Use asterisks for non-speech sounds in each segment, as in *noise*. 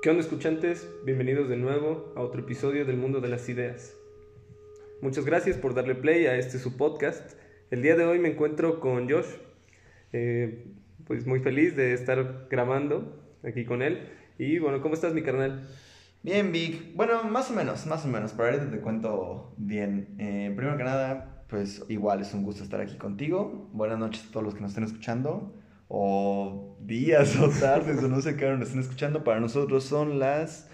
¿Qué onda escuchantes? Bienvenidos de nuevo a otro episodio del Mundo de las Ideas. Muchas gracias por darle play a este su podcast. El día de hoy me encuentro con Josh. Eh, pues muy feliz de estar grabando aquí con él. Y bueno, ¿cómo estás mi carnal? Bien, Vic. Bueno, más o menos, más o menos. Pero ahorita te cuento bien. Eh, primero que nada, pues igual es un gusto estar aquí contigo. Buenas noches a todos los que nos estén escuchando. O días o tardes, o no sé qué hora nos estén escuchando. Para nosotros son las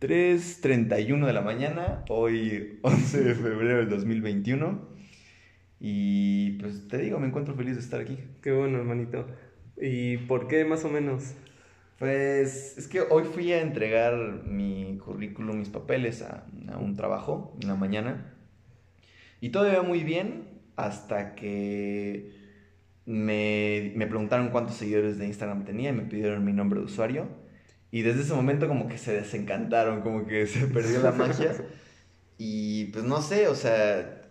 3.31 de la mañana. Hoy, 11 de febrero del 2021. Y pues te digo, me encuentro feliz de estar aquí. Qué bueno, hermanito. ¿Y por qué más o menos? Pues es que hoy fui a entregar mi currículum, mis papeles a, a un trabajo en la mañana. Y todo iba muy bien hasta que me, me preguntaron cuántos seguidores de Instagram tenía y me pidieron mi nombre de usuario. Y desde ese momento como que se desencantaron, como que se *laughs* perdió la magia. Y pues no sé, o sea,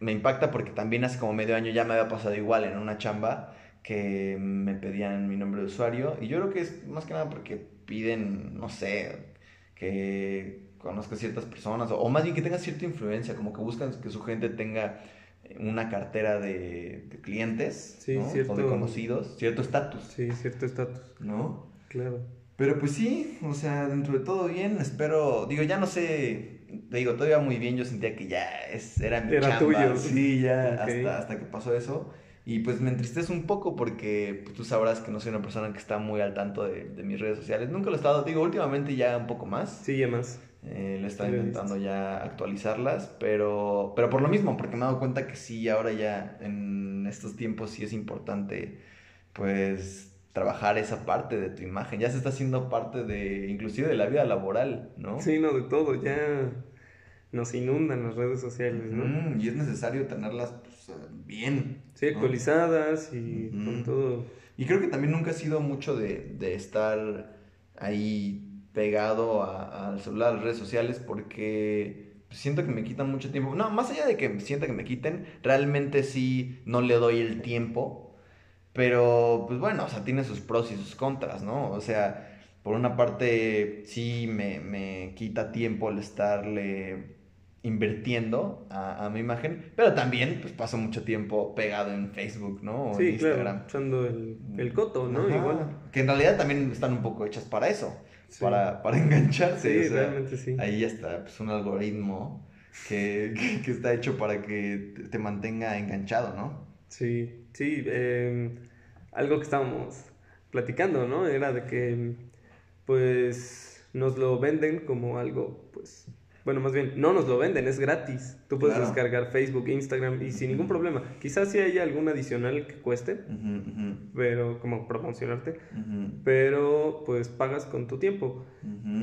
me impacta porque también hace como medio año ya me había pasado igual en una chamba que me pedían mi nombre de usuario. Y yo creo que es más que nada porque piden, no sé, que conozca ciertas personas, o, más bien que tenga cierta influencia, como que buscan que su gente tenga una cartera de, de clientes Sí, ¿no? cierto. o de conocidos, cierto estatus, Sí, cierto estatus. ¿no? Claro. Pero pues sí, o sea, dentro de todo bien, espero, digo, ya no sé, te digo, todavía muy bien, yo sentía que ya es, era mi Era chamba, tuyo. sí, ya, hasta, hasta que pasó eso, y pues me entristece un poco porque pues, tú sabrás que no soy una persona que está muy al tanto de, de mis redes sociales, nunca lo he estado, digo, últimamente ya un poco más, Sí, ya más. Eh, Sí, lo he intentando ya actualizarlas, pero, pero por lo mismo, porque me he dado cuenta que sí, ahora ya en estos tiempos sí es importante, pues, trabajar esa parte de tu imagen. Ya se está haciendo parte de, inclusive de la vida laboral, ¿no? Sí, no, de todo. Ya nos inundan las redes sociales, ¿no? Mm, y es necesario tenerlas pues, eh, bien. Sí, ¿no? actualizadas y con todo. Y creo que también nunca he sido mucho de, de estar ahí pegado a- al celular, a las redes sociales, porque siento que me quitan mucho tiempo. No, más allá de que sienta que me quiten, realmente sí no le doy el tiempo. Pero, pues bueno, o sea, tiene sus pros y sus contras, ¿no? O sea, por una parte sí me, me quita tiempo el estarle invirtiendo a, a mi imagen, pero también pues paso mucho tiempo pegado en Facebook, ¿no? O Sí, en Instagram. claro, echando el, el coto, ¿no? Ajá. Igual. Que en realidad también están un poco hechas para eso, Sí. para, para *laughs* engancharse. Sí, o sea, realmente sí. Ahí ya está pues, un algoritmo que, que, que está hecho para que te- te mantenga enganchado, ¿no? Sí, sí. eh, algo que estábamos platicando, ¿no? Era de que, pues, nos lo venden como algo, pues, bueno, más bien, no nos lo venden, es gratis. Tú puedes Claro. descargar Facebook, Instagram y sin ningún problema. Quizás sí haya algún adicional que cueste, pero como promocionarte, pero pues pagas con tu tiempo.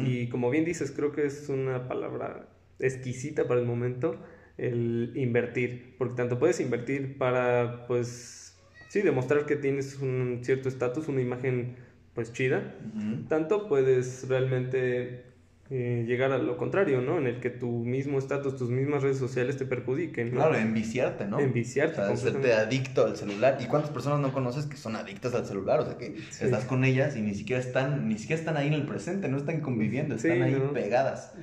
Y como bien dices, creo que es una palabra exquisita para el momento el invertir, porque tanto puedes invertir para, pues, sí, demostrar que tienes un cierto estatus, una imagen, pues, chida, tanto puedes realmente eh, llegar a lo contrario, ¿no? En el que tu mismo estatus, tus mismas redes sociales te perjudiquen, ¿no? Claro, enviciarte, ¿no? Enviciarte O sea, hacerte completamente. adicto al celular. ¿Y cuántas personas no conoces que son adictas al celular? O sea, que Sí. estás con ellas y ni siquiera están, ni siquiera están ahí en el presente, no están conviviendo, Sí, están ahí ¿no? pegadas.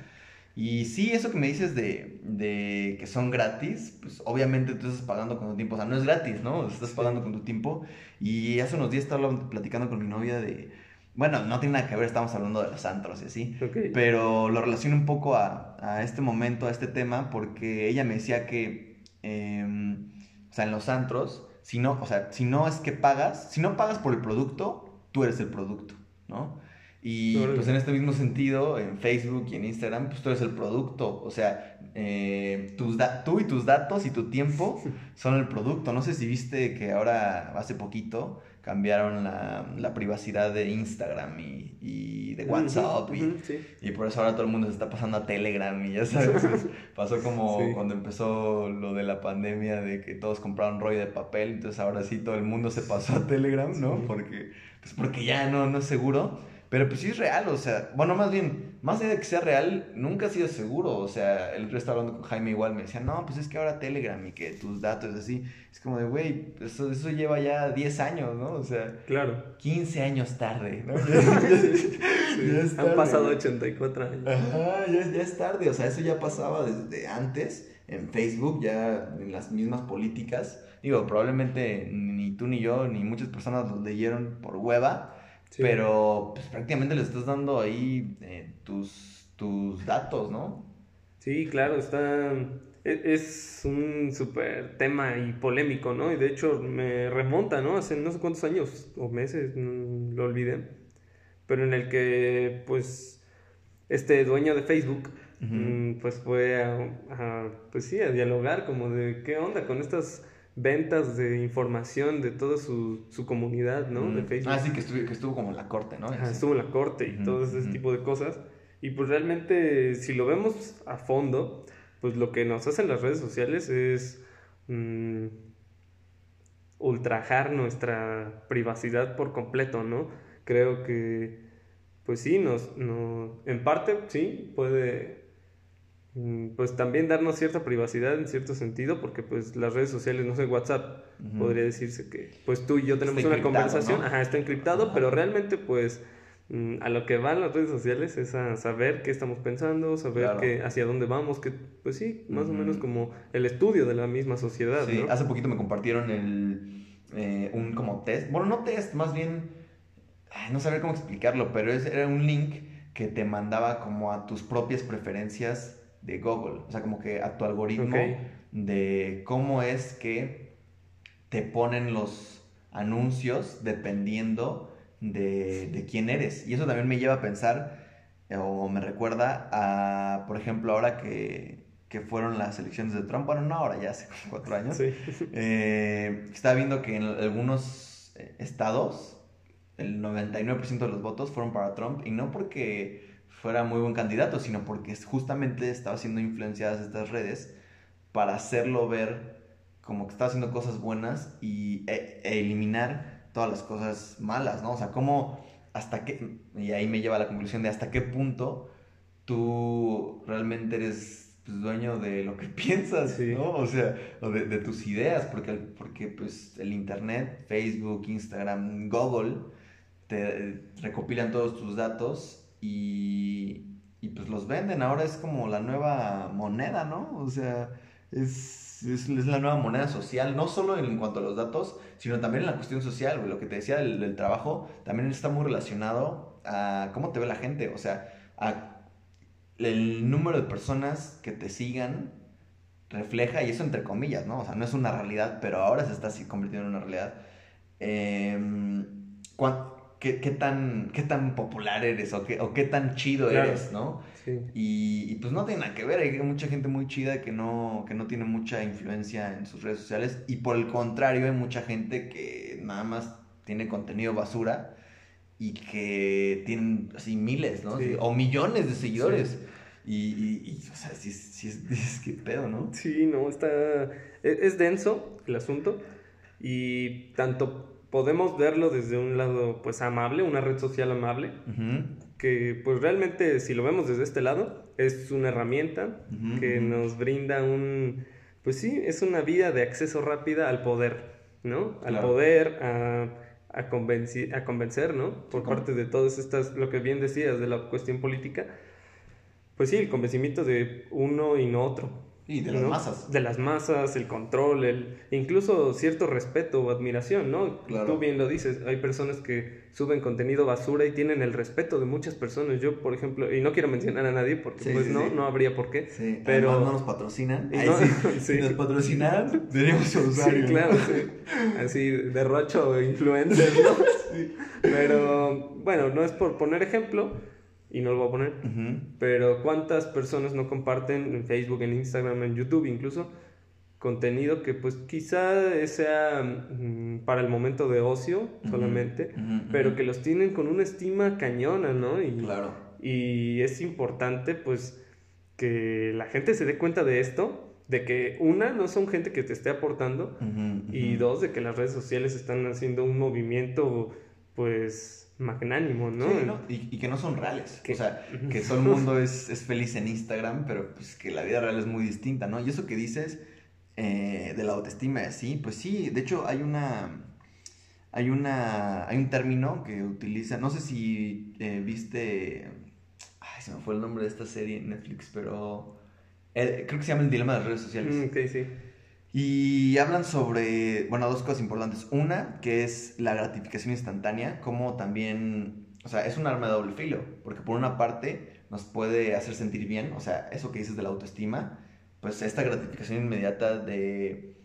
Y sí, eso que me dices de, de que son gratis, pues obviamente tú estás pagando con tu tiempo. O sea, no es gratis, ¿no? Estás Sí. pagando con tu tiempo. Y hace unos días estaba platicando con mi novia de... Bueno, no tiene nada que ver, estamos hablando de los antros y así. Ok. Pero lo relaciono un poco a, a este momento, a este tema, porque ella me decía que, em, o sea, en los antros, si no, o sea, si no es que pagas, si no pagas por el producto, tú eres el producto, ¿no? Y Órale. pues en este mismo sentido, en Facebook y en Instagram, pues tú eres el producto, o sea, eh, tus da- tú y tus datos y tu tiempo *laughs* son el producto. No sé si viste que ahora, hace poquito, cambiaron la, la privacidad de Instagram y, y de WhatsApp y, sí. y por eso ahora todo el mundo se está pasando a Telegram y ya sabes. *laughs* Pasó como Sí. cuando empezó lo de la pandemia de que todos compraron rollo de papel, entonces ahora sí todo el mundo se pasó a Telegram, ¿no? Sí. Porque, pues porque ya no, no es seguro. Pero pues sí es real, o sea, bueno, más bien, más allá de que sea real, nunca ha sido seguro. O sea, el otro estaba hablando con Jaime igual, me decía, no, pues es que ahora Telegram y que tus datos así. Es como de, güey, eso, eso lleva ya 10 años, ¿no? O sea, claro. 15 años tarde, ¿no? *laughs* *laughs* Han pasado 84 años. Ajá, ya, ya es tarde, o sea, eso ya pasaba desde antes en Facebook, ya en las mismas políticas. Digo, probablemente ni tú ni yo, ni muchas personas los leyeron por hueva pero pues, prácticamente le estás dando ahí eh, tus, tus datos, ¿no? Sí, claro, está... E, es un súper tema y polémico, ¿no? Y de hecho me remonta, ¿no? Hace no sé cuántos años o meses, lo olvidé, pero en el que, pues, este dueño de Facebook, mm, pues fue a, pues sí, a dialogar como de qué onda con estas ventas de información de toda su, su comunidad, ¿no? De Facebook. Ah, sí, que estuvo, que estuvo como en la corte, ¿no? estuvo en la corte y todo ese tipo de cosas. Y pues realmente, si lo vemos a fondo, pues lo que nos hacen las redes sociales es mm, ultrajar nuestra privacidad por completo, ¿no? Creo que, pues sí, nos, no, en parte, sí, puede Mm, pues también darnos cierta privacidad en cierto sentido, porque pues las redes sociales, no sé, WhatsApp, podría decirse que pues tú y yo tenemos una conversación, ajá, está encriptado, pero realmente pues mm, a lo que van las redes sociales es a saber qué estamos pensando, saber hacia dónde vamos, que pues sí, más o menos como el estudio de la misma sociedad. Sí, hace poquito me compartieron el, eh, un como test, bueno, no test, más bien, no saber cómo explicarlo, pero era un link que te mandaba como a tus propias preferencias de Google, o sea, como que a tu algoritmo de cómo es que te ponen los anuncios dependiendo de, quién eres. Y eso también me lleva a pensar, o me recuerda a, por ejemplo, ahora que, fueron las elecciones de Trump, bueno, no ahora, ya hace cuatro *laughs* años, eh, estaba viendo que en algunos eh, estados el 99% de los votos fueron para Trump y no porque fuera muy buen candidato, sino porque justamente estaba siendo influenciadas estas redes para hacerlo ver como que estaba haciendo cosas buenas y e, e eliminar todas las cosas malas, ¿no? O sea, cómo hasta qué, y ahí me lleva a la conclusión de hasta qué punto tú realmente eres pues, dueño de lo que *laughs* piensas, ¿no? O sea, o de, de, tus ideas, porque, porque pues el Internet, Facebook, Instagram, Google, te recopilan todos tus datos y, pues los venden. Ahora es como la nueva moneda, ¿no? O sea, es, es, la nueva moneda social, no solo en cuanto a los datos, sino también en la cuestión social, Lo que te decía del, trabajo también está muy relacionado a cómo te ve la gente, o sea, a el número de personas que te sigan refleja, y eso entre comillas, ¿no? O sea, no es una realidad, pero ahora se está así convirtiendo en una realidad. Eh, qué, tan, qué tan popular eres o qué, o qué tan chido eres, ¿no? Sí. Y, pues no tiene nada que ver, hay mucha gente muy chida que no, que no tiene mucha influencia en sus redes sociales y por el contrario hay mucha gente que nada más tiene contenido basura y que tienen así miles, ¿no? O millones de seguidores. Y, y, o sea, sí, *laughs* sí, es que pedo, ¿no? Sí, no, está... Es, es denso el asunto y tanto podemos verlo desde un lado pues amable, una red social amable, que pues realmente si lo vemos desde este l ล ado es una herramienta que nos brinda un, pues sí, es una vía de acceso rápida al poder, ¿no? Al poder, a, a, convenci a convencer, ¿no? Por parte de todas estas, lo que bien decías de la cuestión política, pues sí, el convencimiento de uno y no otro. Y de las masas. De las masas, el control, el incluso cierto respeto o admiración, ¿no? Tú bien lo dices, hay personas que suben contenido basura y tienen el respeto de muchas personas. Yo, por ejemplo, y no quiero mencionar a nadie porque pues no, no habría por qué. Sí, pero no nos patrocinan. *laughs* Si nos patrocinaran, teníamos usuario. Sí, claro, Así, derrocho *laughs* influencer, ¿no? Pero bueno, no es por poner ejemplo, y no lo voy a poner. Pero ¿cuántas personas no comparten en Facebook, en Instagram, en YouTube incluso contenido que pues quizá sea mm, para el momento de ocio solamente, pero que los tienen con una estima cañona, ¿no? Y, claro. Y es importante pues que la gente se dé cuenta de esto, de que una, no son gente que te esté aportando, y dos, de que las redes sociales están haciendo un movimiento pues magnánimo, ¿no? Sí, ¿no? Y, y que no son reales. O sea, *laughs* que todo el mundo es, es, feliz en Instagram, pero pues que la vida real es muy distinta, ¿no? Y eso que dices eh, de la autoestima y así, pues sí, de hecho hay una... Hay, una, hay un término que utiliza, no sé si eh, viste, ay, se me fue el nombre de esta serie en Netflix, pero eh, creo que se llama El Dilema de las Redes Sociales. Mm, sí. Y hablan sobre, bueno, dos cosas importantes. Una, que es la gratificación instantánea, como también, o sea, es un arma de doble filo, porque por una parte nos puede hacer sentir bien, o sea, eso que dices de la autoestima, pues esta gratificación inmediata de,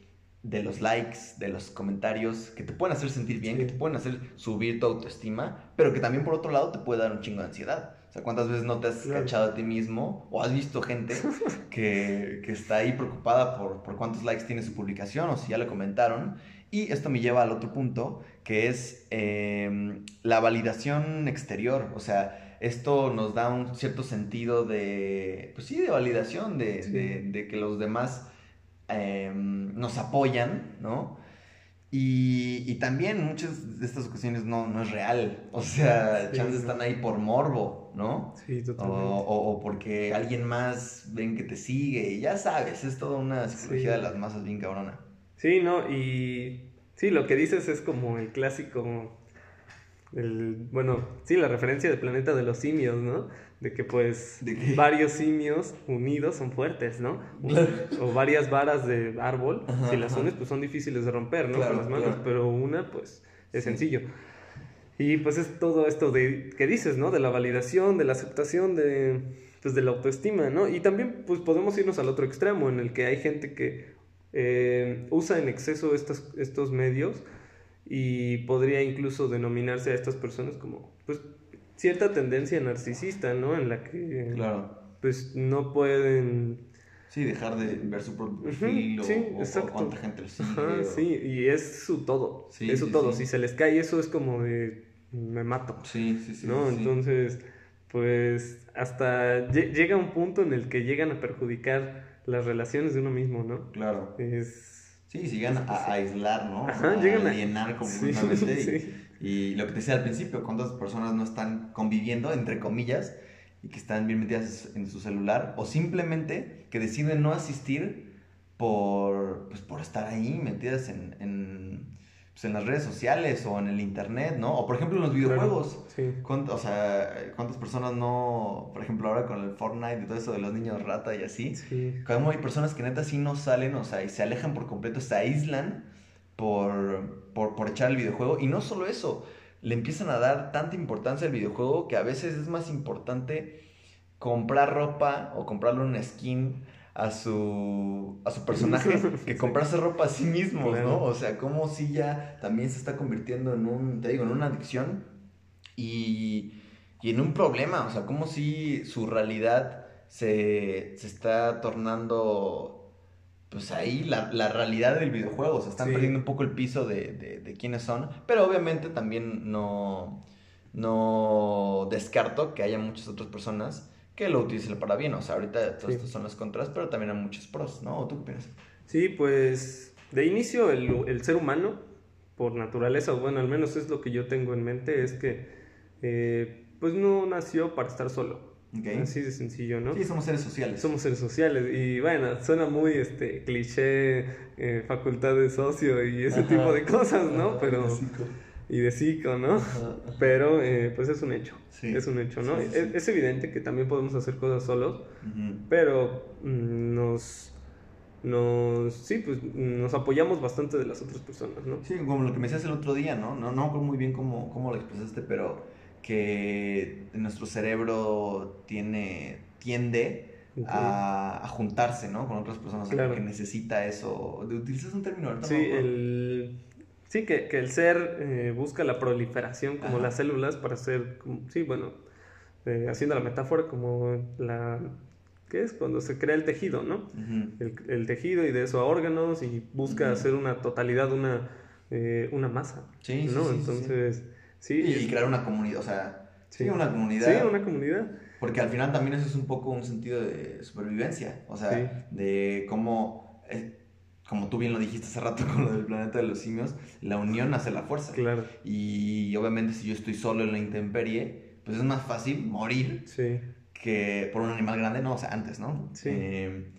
de los likes, de los comentarios, que te pueden hacer sentir bien, que te pueden hacer subir tu autoestima, pero que también por otro lado te puede dar un chingo de ansiedad. O sea, ¿cuántas veces no te has cachado a ti mismo o has visto gente *laughs* que, que está ahí preocupada por, por, cuántos likes tiene su publicación o si ya le comentaron? Y esto me lleva al otro punto, que es eh, la validación exterior. O sea, esto nos da un cierto sentido de, pues sí, de validación, de, sí. de, de que los demás eh, nos apoyan, ¿no? Y, y, también muchas de estas ocasiones no, no es real. O sea, sí, chances están ahí por morbo, ¿no? Sí, totalmente. O, o, o, porque alguien más ven que te sigue. Y ya sabes, es toda una psicología sí. de las masas bien cabrona. Sí, no, y sí, lo que dices es como el clásico. El, bueno, sí, la referencia del planeta de los simios, ¿no? De que pues ¿De varios simios unidos son fuertes, ¿no? O varias varas de árbol, ajá, si las unes pues son difíciles de romper, ¿no? Claro, Con las manos, claro. pero una pues es sí. sencillo. Y pues es todo esto de que dices, ¿no? De la validación, de la aceptación, de pues de la autoestima, ¿no? Y también pues podemos irnos al otro extremo en el que hay gente que eh, usa en exceso estos, estos medios y podría incluso denominarse a estas personas como pues cierta tendencia narcisista, ¿no? En la que claro. pues no pueden sí dejar de ver su propio perfil uh -huh, sí, o, o, cuánta gente lo sigue. Ajá, o... Sí, y es su todo, sí, es su sí, todo. Si se les cae eso es como de me mato. Sí, sí, sí. ¿No? Entonces, pues hasta llega un punto en el que llegan a perjudicar las relaciones de uno mismo, ¿no? Claro. Es Sí, si llegan a aislar, ¿no? Ajá, a llegan a alienar *laughs* completamente. Sí, y, y, lo que te decía al principio, cuántas personas no están conviviendo, entre comillas, y que están bien metidas en su celular, o simplemente que deciden no asistir por, pues, por estar ahí metidas en, en, pues, en las redes sociales o en el internet, ¿no? O por ejemplo en los videojuegos. Claro, sí. ¿Cuánto, o sea, ¿cuántas personas no, por ejemplo ahora con el Fortnite y todo eso de los niños rata y así? Sí. Como hay personas que neta sí no salen, o sea, y se alejan por completo, se aíslan por, por, por echar el videojuego. Y no solo eso, le empiezan a dar tanta importancia al videojuego que a veces es más importante comprar ropa o comprarle una skin a su, a su personaje *laughs* que comprarse ropa a sí claro. ¿no? O sea, como si ya también se está convirtiendo en un, te digo, en una adicción y, y en un problema, o sea, como si su realidad se, se está tornando pues ahí la, la, realidad del videojuego. Se están sí. perdiendo un poco el piso de, de, de, quiénes son. Pero obviamente también no, no descarto que haya muchas otras personas que lo utilicen para bien. O sea, ahorita todas sí. estas son las contras, pero también hay muchos pros, ¿no? ¿Tú qué piensas? Sí, pues de inicio el, el ser humano, por naturaleza, o bueno, al menos es lo que yo tengo en mente, es que eh, pues no nació para estar solo. Okay. Así de sencillo, ¿no? Sí, somos seres sociales. Somos seres sociales. Y bueno, suena muy este cliché, eh, facultad de socio y ese ajá, tipo de cosas, ¿no? Ajá, Pero. Y de psico, ¿no? Ajá, Pero eh, pues es un hecho. Sí. Es un hecho, ¿no? Sí, sí. Es, es, evidente que también podemos hacer cosas solos, uh -huh. pero mmm, nos. Nos, sí, pues nos apoyamos bastante de las otras personas, ¿no? Sí, como lo que me decías el otro día, ¿no? No, no muy bien cómo, cómo lo expresaste, pero que nuestro cerebro tiene, tiende okay. a, a, juntarse, ¿no? Con otras personas claro. que necesita eso. ¿Utilizas un término? Sí, no el... sí que, que, el ser eh, busca la proliferación como Ajá. las células para ser, como, sí, bueno, eh, haciendo la metáfora como la... ¿Qué es? Cuando se crea el tejido, ¿no? Uh -huh. el, el, tejido y de eso a órganos y busca uh -huh. hacer una totalidad, una, eh, una masa. Sí, ¿no? sí, sí, Entonces... Sí, y, y, crear una comunidad, o sea, sí. sí. una comunidad. Sí, una comunidad. Porque al final también eso es un poco un sentido de supervivencia, o sea, sí. de cómo, eh, como tú bien lo dijiste hace rato *laughs* con lo del planeta de los simios, la unión hace la fuerza. Claro. Y obviamente si yo estoy solo en la intemperie, pues es más fácil morir Sí. que por un animal grande, no, o sea, antes, ¿no? Sí. Eh,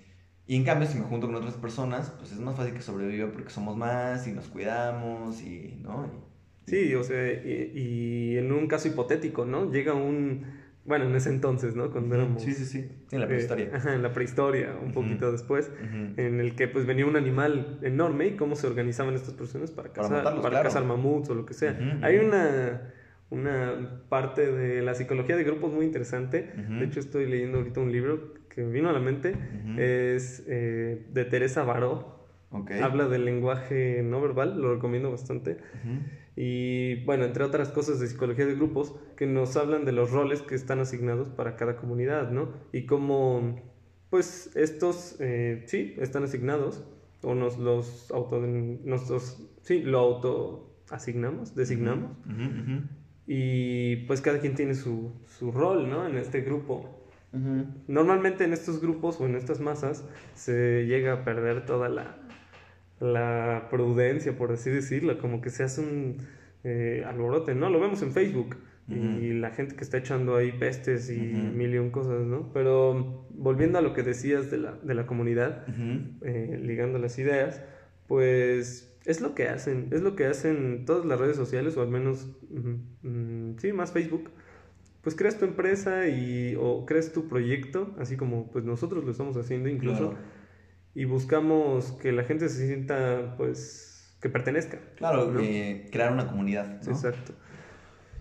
y en cambio, si me junto con otras personas, pues es más fácil que sobreviva porque somos más y nos cuidamos y, ¿no? Y- Sí, o sea, y, y en un caso hipotético, ¿no? Llega un, bueno, en ese entonces, ¿no? Cuando éramos... Sí, sí, sí. En la eh, prehistoria. ajá, en la prehistoria, un poquito después, en el que pues venía un animal enorme y cómo se organizaban estas personas para Para cazar, matarlos, para claro. cazar mamuts o lo que sea. Hay una, una parte de la psicología de grupos muy interesante. De hecho, estoy leyendo ahorita un libro que me vino a la mente. Es eh, de Teresa Baró. Habla del lenguaje no verbal, lo recomiendo bastante. Y bueno, entre otras cosas de psicología de grupos que nos hablan de los roles que están asignados para cada comunidad, ¿no? Y cómo, pues, estos, eh, sí, están asignados o nos los auto, nosotros, sí, lo auto asignamos, designamos. Y pues cada quien tiene su, su rol, ¿no? En este grupo. Normalmente en estos grupos o en estas masas se llega a perder toda la, la prudencia, por así decirlo, como que se hace un eh, alborote, ¿no? Lo vemos en Facebook y la gente que está echando ahí pestes y Ujú. mil y un cosas, ¿no? Pero volviendo a lo que decías de la, de la comunidad, eh, ligando las ideas, pues es lo que hacen, es lo que hacen todas las redes sociales, o al menos, mm, mm, sí, más Facebook. Pues creas tu empresa y, o creas tu proyecto, así como pues nosotros lo estamos haciendo incluso, Claro. Y buscamos que la gente se sienta, pues, que pertenezca. Claro, ¿no? eh, crear una comunidad. Exacto.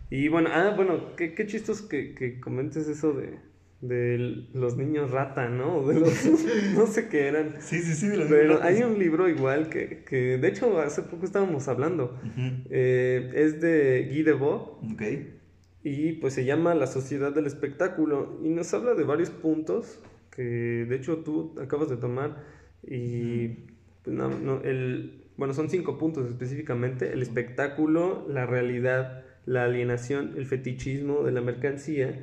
Y bueno, ah, bueno, qué, qué chistos que, que comentes eso de, de los niños rata, ¿no? *laughs* De los, no sé qué eran. Sí, sí, sí. de los Pero hay un libro igual que, que, de hecho, hace poco estábamos hablando. Eh, es de Guy Debord Ok. y pues se llama La Sociedad del Espectáculo y nos habla de varios puntos que de hecho tú acabas de tomar y pues, no, no, el, bueno, son cinco puntos específicamente, el espectáculo, la realidad, la alienación, el fetichismo de la mercancía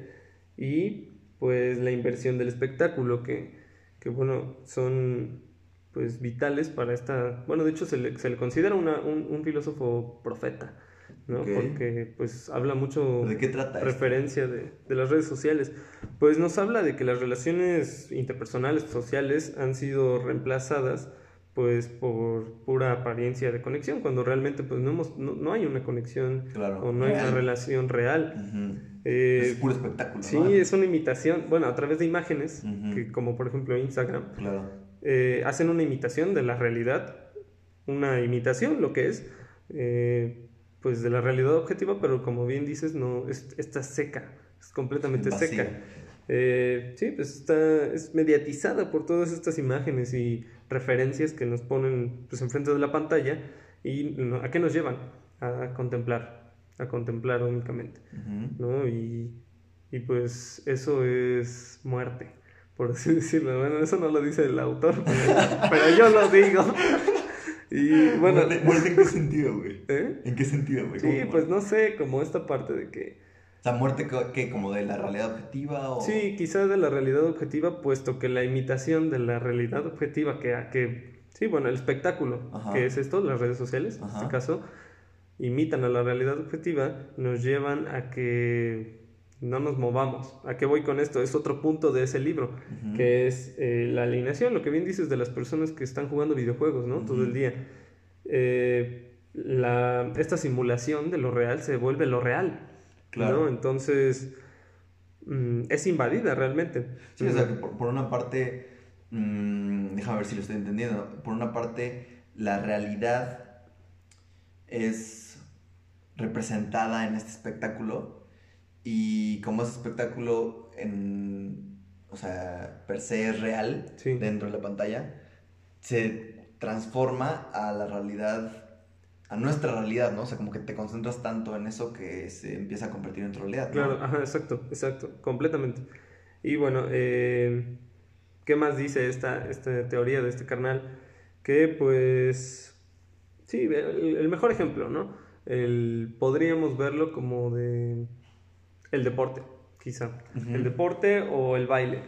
y pues la inversión del espectáculo que, que bueno, son pues vitales para esta, bueno, de hecho se le, se le considera una- un, un filósofo profeta, ¿no? Ok. Porque pues habla mucho ¿De qué trata esto? referencia de, de las redes sociales. Pues nos habla de que las relaciones interpersonales, sociales, han sido reemplazadas pues por pura apariencia de conexión, cuando realmente pues no, hemos, no, no hay una conexión Claro. o no hay una relación real. Ujú. Eh, es puro espectáculo. sí, ¿no? es una imitación, bueno, a través de imágenes, Ujú. que como por ejemplo Instagram, Claro. eh, hacen una imitación de la realidad, una imitación, lo que es, eh, pues de la realidad objetiva, pero como bien dices, no, es, está seca, es completamente Vacía. seca. Eh, sí, pues está, es mediatizada por todas estas imágenes y referencias que nos ponen pues enfrente de la pantalla y no- ¿a qué nos llevan? A contemplar, a contemplar únicamente. ¿no? Y, y pues eso es muerte, por así *laughs* decirlo. Bueno, eso no lo dice el autor, pero, pero yo lo digo. *laughs* Y bueno, ¿Muerte, muerte en qué sentido, güey? *laughs* ¿eh? ¿En qué sentido, güey? Sí, ¿Cómo pues no sé, como esta parte de que, O sea, muerte que como de la realidad objetiva o... sí, quizás de la realidad objetiva, puesto que la imitación de la realidad objetiva, que, que sí, bueno, el espectáculo, Ajá. que es esto, las redes sociales, en este caso, imitan a la realidad objetiva, nos llevan a que no nos movamos. ¿A qué voy con esto? Es otro punto de ese libro, que es eh, la alineación, lo que bien dices de las personas que están jugando videojuegos, ¿no? Todo el día. Eh, la, esta simulación de lo real se vuelve lo real, Claro. ¿no? Entonces, mm, es invadida realmente. Sí, o sea, que por, por una parte, mm, déjame ver si lo estoy entendiendo, por una parte, la realidad es representada en este espectáculo y como ese espectáculo en, o sea, per se es real Sí. dentro de la pantalla, se transforma a la realidad, a nuestra realidad, ¿no? O sea, como que te concentras tanto en eso que se empieza a convertir en realidad. ¿no? Claro, ajá, exacto, exacto, completamente. Y bueno, eh, ¿qué más dice esta, esta teoría de este carnal? Que pues, sí, el, el mejor ejemplo, ¿no? El, podríamos verlo como de el deporte, quizá. El deporte o el baile.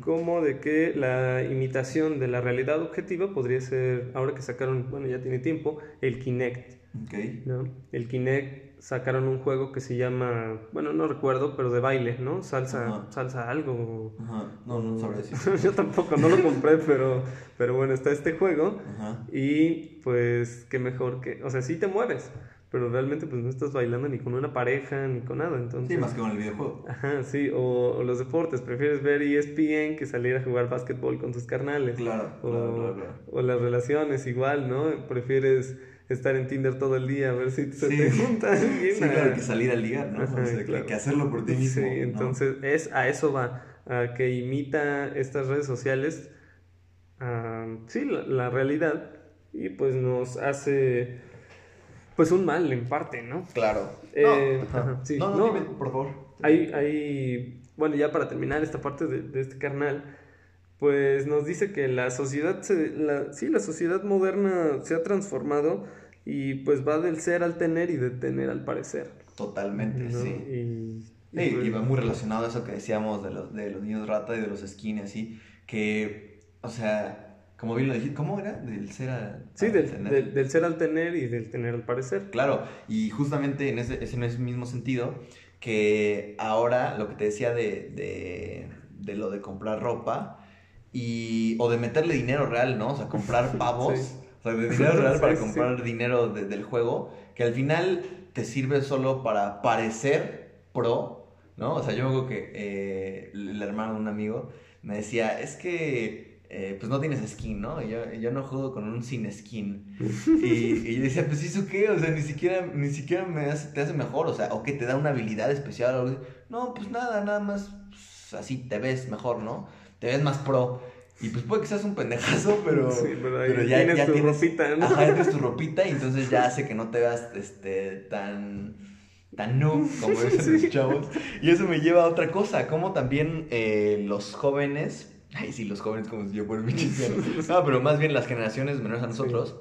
Como de que la imitación de la realidad objetiva podría ser, ahora que sacaron, bueno, ya tiene tiempo, el Kinect, Ok. ¿no? El Kinect sacaron un juego que se llama, bueno, no recuerdo, pero de baile, ¿no? Salsa, salsa algo. Ajá. No, no sabré decir. *laughs* Yo tampoco, no lo compré, pero, pero bueno, está este juego Ajá. y pues qué mejor que, o sea, sí te mueves, pero realmente pues no estás bailando ni con una pareja ni con nada, entonces... Sí, más que con el videojuego. Ajá, sí, o, o los deportes, prefieres ver ESPN que salir a jugar básquetbol con tus carnales. Claro, O, claro, claro, claro. o las relaciones igual, ¿no? Prefieres estar en Tinder todo el día a ver si se Sí. te junta alguien. Sí, claro, que salir a ligar, ¿no? Ajá, o sea, que- hacerlo por ti mismo. Sí, ¿no? entonces es, a eso va, a que imita estas redes sociales, a, sí, la, la realidad, y pues nos hace, pues un mal en parte, ¿no? Claro. Eh, no, ajá, sí, no, no, no. dime, por favor. Hay, hay, bueno, ya para terminar esta parte de, de este carnal, pues nos dice que la sociedad, se, la, sí, la sociedad moderna se ha transformado y pues va del ser al tener y de tener al parecer. Totalmente, ¿no? sí. Y, y, Sí, pues, y va muy relacionado a eso que decíamos de los, de los niños rata y de los skin y así, que, o sea, como bien lo dijiste, ¿cómo era? Del ser a... sí, a del, tener. del- del ser al tener y del tener al parecer. Claro, y justamente en ese, es en ese mismo sentido, que ahora lo que te decía de, de, de lo de comprar ropa, y, o de meterle dinero real, ¿no? O sea, comprar *laughs* pavos, Sí. o sea, de *laughs* dinero real Sí, para sí. comprar dinero de- del juego, que al final te sirve solo para parecer pro, ¿no? O sea, yo creo que eh, el hermano de un amigo me decía, es que eh, pues no tienes skin, ¿no? Y yo, yo no juego con un sin skin. *laughs* Y, y yo decía, pues ¿eso qué? O sea, ni siquiera, ni siquiera me hace- te hace mejor, o sea, o que te da una habilidad especial o algo así. No, pues nada, nada más, pues, así te ves mejor, ¿no? Te ves más pro. Y pues puede que seas un pendejazo, *laughs* pero, Sí, pero pero ya, tienes ya tu tienes, ropita, ¿no? Ajá, tienes tu *laughs* ropita y entonces ya hace que no te veas este, tan, tan noob, como dicen los chavos. Y eso me lleva a otra cosa, como también eh, los jóvenes, *laughs* ay sí, los jóvenes como si yo fuera un anciano. No, pero más bien las generaciones menores a nosotros,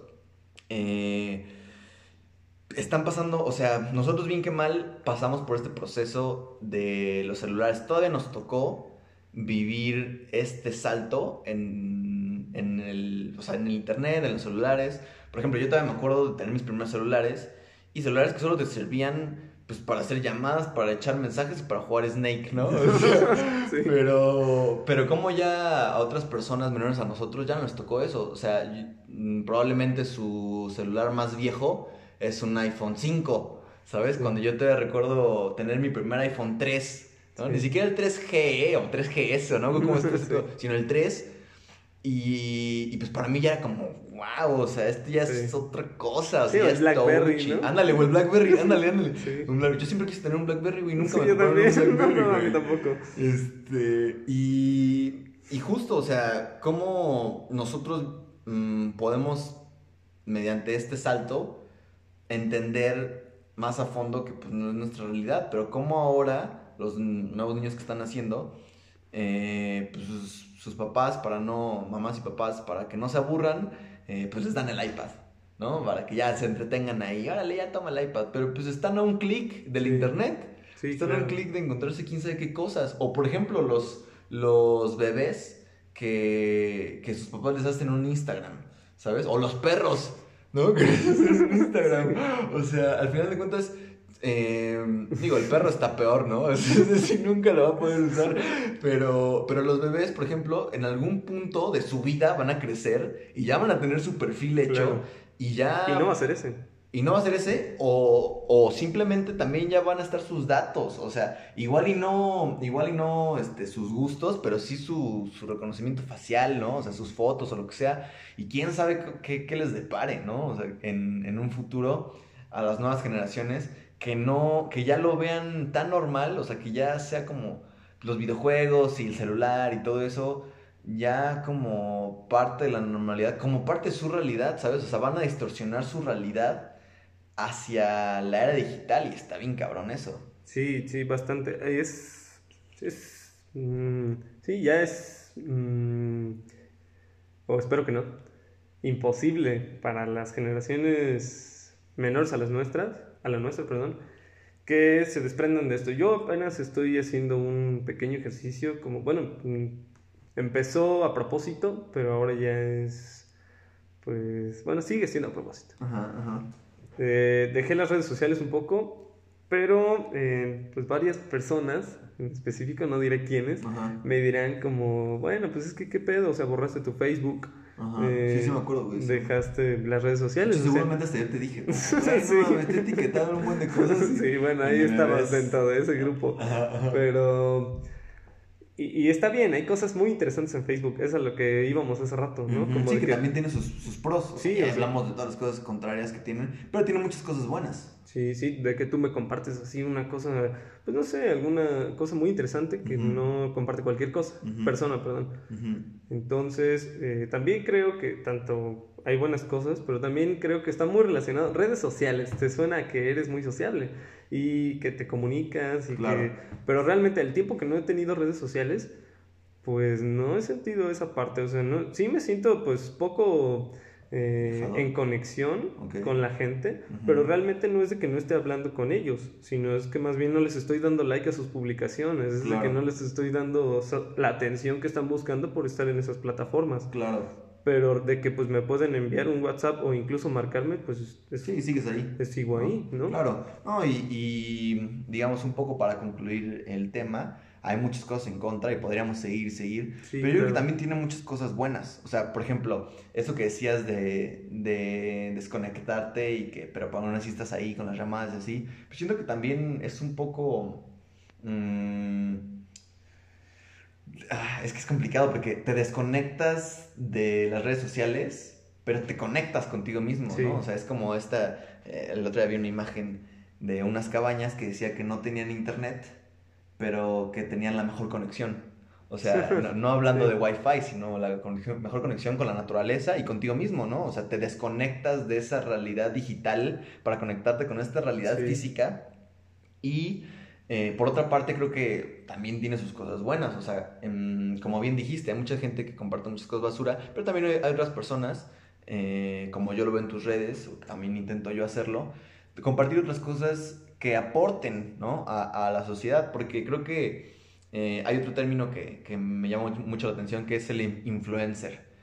eh, están pasando, o sea, nosotros bien que mal pasamos por este proceso de los celulares. Todavía nos tocó vivir este salto en, en el, o sea, en el internet, en los celulares. Por ejemplo, yo todavía me acuerdo de tener mis primeros celulares y celulares que solo te servían pues para hacer llamadas, para echar mensajes y para jugar Snake, ¿no? *laughs* O sea, Sí. Pero, pero como ya a otras personas menores a nosotros ya no les tocó eso. O sea, mm, probablemente su celular más viejo es un iPhone 5, ¿sabes? Sí. Cuando yo te recuerdo tener mi primer iPhone 3, ¿no? Sí. Ni siquiera el 3GE o 3GS, ¿no? Como este, *laughs* Sí. sino el 3. Y, y pues para mí ya era como, wow, o sea, esto ya es Sí. otra cosa. O Sí, sea, o ya el es Blackberry. ¿no? Ándale, o el Blackberry, *laughs* ándale, ándale. Sí. Yo siempre quise tener un Blackberry, güey, nunca Sí, me yo también. un *laughs* No, Blackberry, no, a mí güey. tampoco. Este, y, y justo, o sea, cómo nosotros mm, podemos, mediante este salto, entender más a fondo que pues, no es nuestra realidad, pero cómo ahora los nuevos niños que están naciendo, eh, pues sus, papás, para no, mamás y papás, para que no se aburran, eh, pues les dan el iPad. ¿No? Para que ya se entretengan ahí. Órale, ya toma el iPad. Pero pues están a un clic del Sí. internet. Sí, Están a claro. un clic de encontrarse quién sabe qué cosas. O por ejemplo, los, los bebés que, que sus papás les hacen un Instagram, ¿sabes? O los perros, ¿no? *laughs* Que les hacen un Instagram. O sea, al final de cuentas, eh, digo, el perro está peor, ¿no? *laughs* Es decir, nunca lo va a poder usar. Pero, pero los bebés, por ejemplo, en algún punto de su vida van a crecer y ya van a tener su perfil hecho. Claro. Y ya... Y no va a ser ese. Y no va a ser ese, o, o simplemente también ya van a estar sus datos. O sea, igual y no, igual y no este, sus gustos, pero sí su, su reconocimiento facial, ¿no? O sea, sus fotos o lo que sea. Y quién sabe qué- qué, qué les depare, ¿no? O sea, en, en un futuro a las nuevas generaciones que no, que ya lo vean tan normal, o sea, que ya sea como los videojuegos y el celular y todo eso, ya como parte de la normalidad, como parte de su realidad, ¿sabes? O sea, van a distorsionar su realidad hacia la era digital y está bien cabrón eso. Sí, sí, bastante. Es. es mm, sí, ya es. mm, o espero que no. Imposible para las generaciones menores a las nuestras, a la nuestra, perdón, que se desprendan de esto. Yo apenas estoy haciendo un pequeño ejercicio, como, bueno, mm, empezó a propósito, pero ahora ya es, pues, bueno, sigue siendo a propósito. Ajá, ajá. Eh, dejé las redes sociales un poco, pero eh, pues varias personas, en específico no diré quiénes, Ajá. me dirán como, bueno, pues es que qué pedo, o sea, borraste tu Facebook, Ajá. eh, sí, sí me acuerdo, güey. sí. dejaste las redes sociales. sea, Seguramente hasta yo te dije, güey, *laughs* Sí. no, me estoy etiquetando un buen de cosas. sí, bueno, ahí estabas ves. dentro de ese grupo. Ajá, ajá. Pero. Y, y está bien, hay cosas muy interesantes en Facebook. Es a lo que íbamos hace rato, ¿no? Como sí, de que, que- también tiene sus, sus pros. Sí, hablamos de todas las cosas contrarias que tienen, pero tiene muchas cosas buenas. Sí, sí, de que tú me compartes así una cosa, pues no sé, alguna cosa muy interesante que no comparte cualquier cosa, persona, perdón. Entonces, eh, también creo que tanto hay buenas cosas, pero también creo que está muy relacionado. Redes sociales, te suena a que eres muy sociable y que te comunicas y Claro. que... Pero realmente el tiempo que no he tenido redes sociales, pues no he sentido esa parte. O sea, no, sí me siento pues poco eh, en conexión Ok. con la gente, Ujú. pero realmente no es de que no esté hablando con ellos, sino es que más bien no les estoy dando like a sus publicaciones, es de Claro. que no les estoy dando la atención que están buscando por estar en esas plataformas. Claro. Pero de que pues me pueden enviar un WhatsApp o incluso marcarme, pues es- Sí, sigues ahí. es- sigo ahí, ¿no? Claro. No, y, y, digamos un poco para concluir el tema, hay muchas cosas en contra y podríamos seguir, seguir. Sí, pero yo creo que también tiene muchas cosas buenas. O sea, por ejemplo, eso que decías de, de desconectarte y que, pero aún así estás ahí con las llamadas y así. Pues siento que también es un poco... mm, ah, es que es complicado porque te desconectas de las redes sociales, pero te conectas contigo mismo, Sí. ¿no? O sea, es como esta... eh, el otro día vi una imagen de unas cabañas que decía que no tenían internet, pero que tenían la mejor conexión. O sea, *laughs* no, no hablando Sí. de Wi-Fi, sino la conexión- mejor conexión con la naturaleza y contigo mismo, ¿no? O sea, te desconectas de esa realidad digital para conectarte con esta realidad Sí. física. Y eh, por otra parte, creo que también tiene sus cosas buenas. O sea, em, como bien dijiste, hay mucha gente que comparte muchas cosas basura, pero también hay, otras personas, eh, como yo lo veo en tus redes, también intento yo hacerlo, compartir otras cosas que aporten ¿no? a, la sociedad, porque creo que eh, hay otro término que, que me llama mucho- la atención, que es el in- influencer.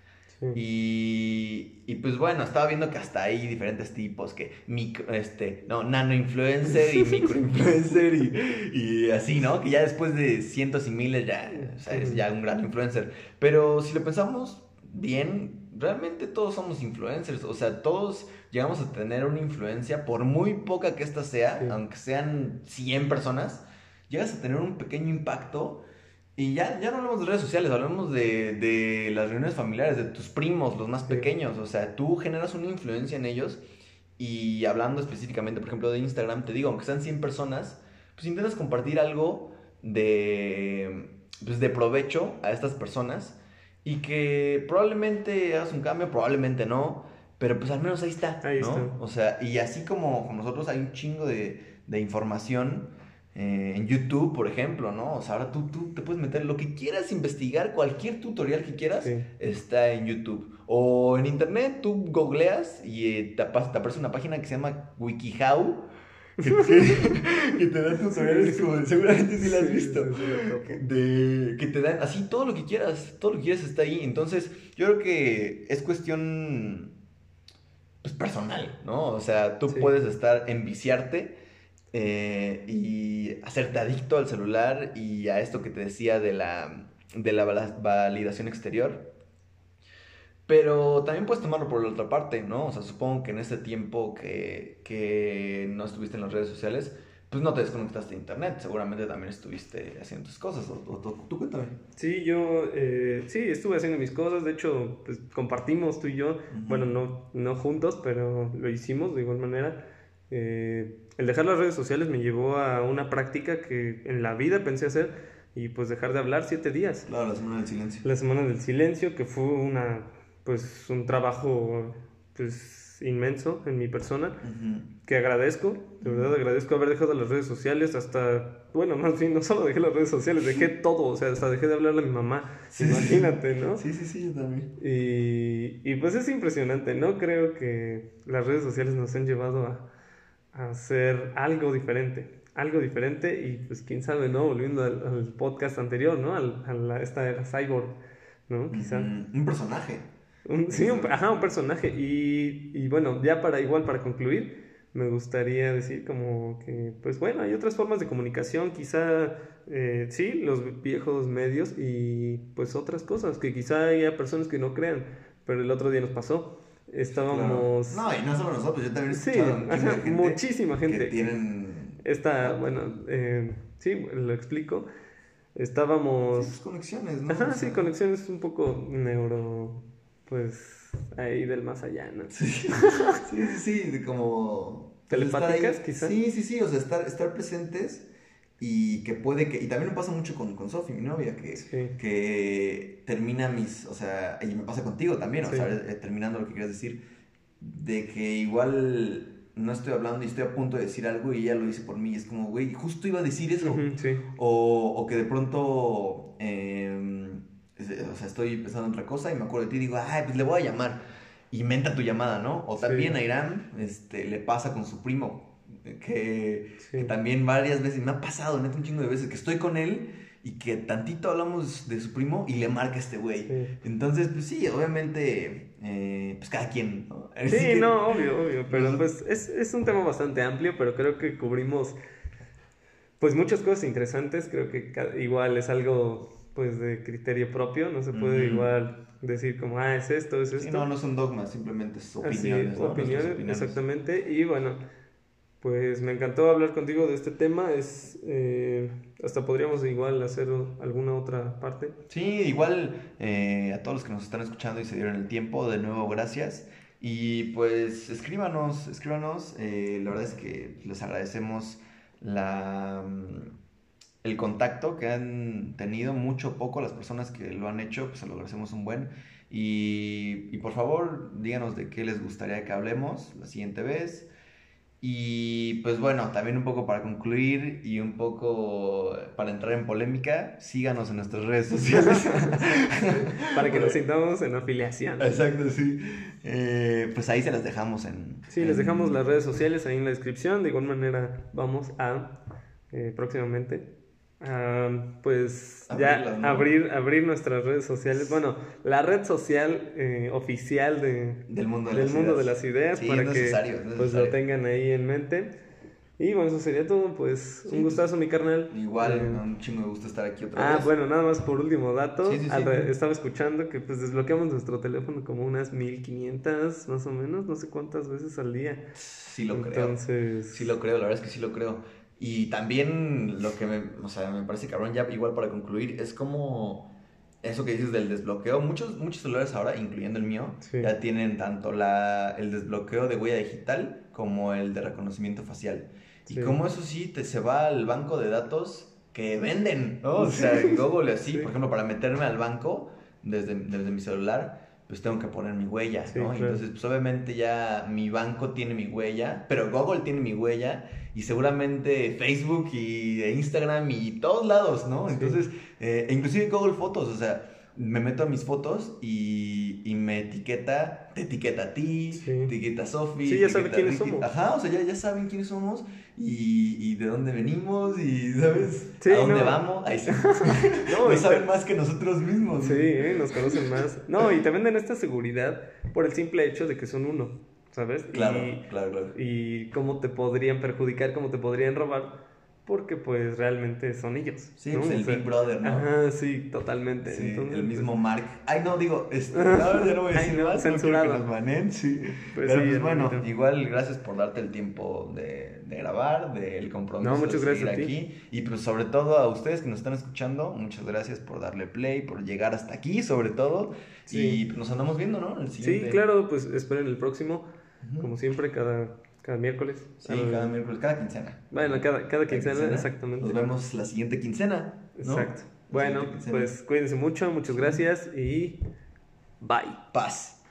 Sí. Y, y pues bueno, estaba viendo que hasta hay diferentes tipos, que micro, este, no, nano influencer y *laughs* micro influencer y, y así, ¿no? Que ya después de cientos y miles ya, o sea, es ya un gran influencer. Pero si lo pensamos bien, realmente todos somos influencers, o sea, todos llegamos a tener una influencia, por muy poca que ésta sea, Sí. aunque sean 100 personas, llegas a tener un pequeño impacto y ya, ya no hablamos de redes sociales, hablamos de, de las reuniones familiares, de tus primos, los más Sí. pequeños. O sea, tú generas una influencia en ellos. Y hablando específicamente, por ejemplo, de Instagram, te digo, aunque sean 100 personas, pues intentas compartir algo de, pues, de provecho a estas personas. Y que probablemente hagas un cambio, probablemente no. Pero pues al menos ahí está. Ahí ¿no? está. O sea, y así como con nosotros hay un chingo de, de información eh, en YouTube, por ejemplo, ¿no? O sea, ahora tú, tú te puedes meter lo que quieras investigar, cualquier tutorial que quieras, Sí. está en YouTube. O en internet tú googleas y eh, te, apa- te aparece una página que se llama WikiHow. Que, *laughs* que- que te da tutoriales como seguramente sí la has visto de que te dan así todo lo que quieras, todo lo que quieras está ahí. Entonces, yo creo que es cuestión pues personal, ¿no? O sea, tú Sí. puedes estar enviciarte eh, y hacerte adicto al celular y a esto que te decía de la de la validación exterior. Pero también puedes tomarlo por la otra parte, ¿no? O sea, supongo que en ese tiempo que, que no estuviste en las redes sociales, pues no te desconectaste de internet. Seguramente también estuviste haciendo tus cosas. O, o- tú, tú cuéntame. Sí, yo eh, sí estuve haciendo mis cosas, de hecho pues, compartimos tú y yo, Ujú. bueno, no, no juntos, pero lo hicimos de igual manera. Eh, el dejar las redes sociales me llevó a una práctica que en la vida pensé hacer y pues dejar de hablar siete días. Claro, la semana del silencio. La semana del silencio, que fue una pues un trabajo pues inmenso en mi persona, que agradezco, de verdad agradezco haber dejado las redes sociales hasta, bueno, más bien no solo dejé las redes sociales, dejé *laughs* todo, o sea, hasta dejé de hablarle a mi mamá, Sí, sí. imagínate, ¿no? Sí, sí, sí, yo también. Y, y pues es impresionante, ¿no? Creo que las redes sociales nos han llevado a hacer algo diferente. algo diferente y pues quién sabe, ¿no? Volviendo al, podcast anterior, ¿no? Al, a la, esta era Cyborg, ¿no? Quizá. un personaje. sí, un, ajá, un personaje. Y, y bueno, ya para igual, para concluir, me gustaría decir como que, pues bueno, hay otras formas de comunicación, quizá, eh, sí, los viejos medios y pues otras cosas, que quizá haya personas que no crean, pero el otro día nos pasó. Estábamos... No, y no solo nosotros, yo también sí, muchísima gente. Que tienen... Esta, bueno, eh, sí, lo explico. Estábamos... Sí, pues, conexiones, ¿no? Ajá, sí, conexiones un poco neuro, pues ahí del más allá, ¿no? Sí, *laughs* sí, sí, de como... Pues, ¿Telepáticas, quizás? Sí, sí, sí, o sea, estar, estar presentes y que puede que... Y también me pasa mucho con, con Sofi, mi novia, que, que termina mis... O sea, y me pasa contigo también, o sea, eh, terminando lo que quieras decir, de que igual no estoy hablando y estoy a punto de decir algo y ella lo dice por mí. Es como, güey, justo iba a decir eso. sí. o, o, que de pronto... Eh, o sea, estoy pensando en otra cosa y me acuerdo de ti y digo, ay, pues le voy a llamar. Y me entra tu llamada, ¿no? O también a Irán este, le pasa con su primo, que, también varias veces, me ha pasado, neta, un chingo de veces, que estoy con él y que tantito hablamos de su primo y le marca este güey. Entonces, pues sí, obviamente, eh, pues cada quien, ¿no? *laughs* Sí, no, obvio, obvio, pero pues es, es un tema bastante amplio, pero creo que cubrimos pues muchas cosas interesantes, creo que igual es algo pues de criterio propio, no se puede igual decir como, ah, es esto, es esto. no, no son dogmas, simplemente es opiniones. opiniones, exactamente. Y bueno, pues me encantó hablar contigo de este tema, es, eh, hasta podríamos igual hacer alguna otra parte. Sí, igual eh, a todos los que nos están escuchando y se dieron el tiempo, de nuevo gracias. Y pues escríbanos, escríbanos, eh, la verdad es que les agradecemos la el contacto que han tenido, mucho poco, las personas que lo han hecho, pues se lo agradecemos un buen. Y, y, por favor, díganos de qué les gustaría que hablemos la siguiente vez. Y pues bueno, también un poco para concluir y un poco para entrar en polémica, síganos en nuestras redes sociales. *laughs* para que nos sintamos en afiliación. Exacto, sí. Eh, pues ahí se las dejamos en... Sí, les dejamos las redes sociales ahí en la descripción. De igual manera vamos a eh, próximamente pues ya abrir, abrir nuestras redes sociales. Bueno, la red social eh, oficial de, del mundo de, del las, mundo ideas. de las ideas para que pues lo tengan ahí en mente. Y bueno, eso sería todo. Pues un pues, gustazo, mi carnal. Igual, eh, un chingo de gusto estar aquí otra ah, vez. Ah, bueno, nada más por último dato. estaba escuchando que pues desbloqueamos nuestro teléfono como unas 1500 más o menos, no sé cuántas veces al día. Sí lo Entonces... creo. Sí lo creo, la verdad es que sí lo creo. Y también lo que me, o sea, me parece cabrón, ya igual para concluir, es como eso que dices del desbloqueo. Muchos, muchos celulares ahora, incluyendo el mío, ya tienen tanto la, el desbloqueo de huella digital como el de reconocimiento facial. Y como eso sí te se va al banco de datos que venden, ¿no? O sea, en Google así, por ejemplo, para meterme al banco desde, desde mi celular, pues tengo que poner mi huella, ¿no? Entonces, pues obviamente ya mi banco tiene mi huella, pero Google tiene mi huella y seguramente Facebook y Instagram y todos lados, ¿no? Entonces, eh, inclusive Google Fotos, o sea, me meto a mis fotos y, y me etiqueta, te etiqueta a ti, te etiqueta a Sofi. Sí, ya saben quiénes somos. Ajá, o sea, ya, ya saben quiénes somos y, y de dónde venimos y, ¿sabes? a dónde vamos. Ahí sí. *laughs* no, saben más que nosotros mismos. Sí, ¿eh? nos conocen más. No, y te venden esta seguridad por el simple hecho de que son uno. ¿Sabes? Claro, claro, claro. Y cómo te podrían perjudicar, cómo te podrían robar, porque pues realmente son ellos. Sí, pues el Big Brother, ¿no? Ajá, sí, totalmente. Sí, el mismo pues, Mark. Ay, no, digo, este, *laughs* no, ya no voy a decir más, censurado. No que sí. Pues Pero pues bueno, igual gracias por darte el tiempo de, de grabar, del compromiso no, muchas de gracias aquí. Y pues sobre todo a ustedes que nos están escuchando, muchas gracias por darle play, por llegar hasta aquí, sobre todo. Y pues, nos andamos viendo, ¿no? El siguiente. Sí, claro, pues esperen el próximo. Como siempre, cada, cada miércoles. Sí, cada, miércoles, cada quincena. Bueno, cada, cada, quincena, exactamente. Nos vemos la siguiente quincena. Exacto. Bueno, pues cuídense mucho, muchas gracias y bye. Paz.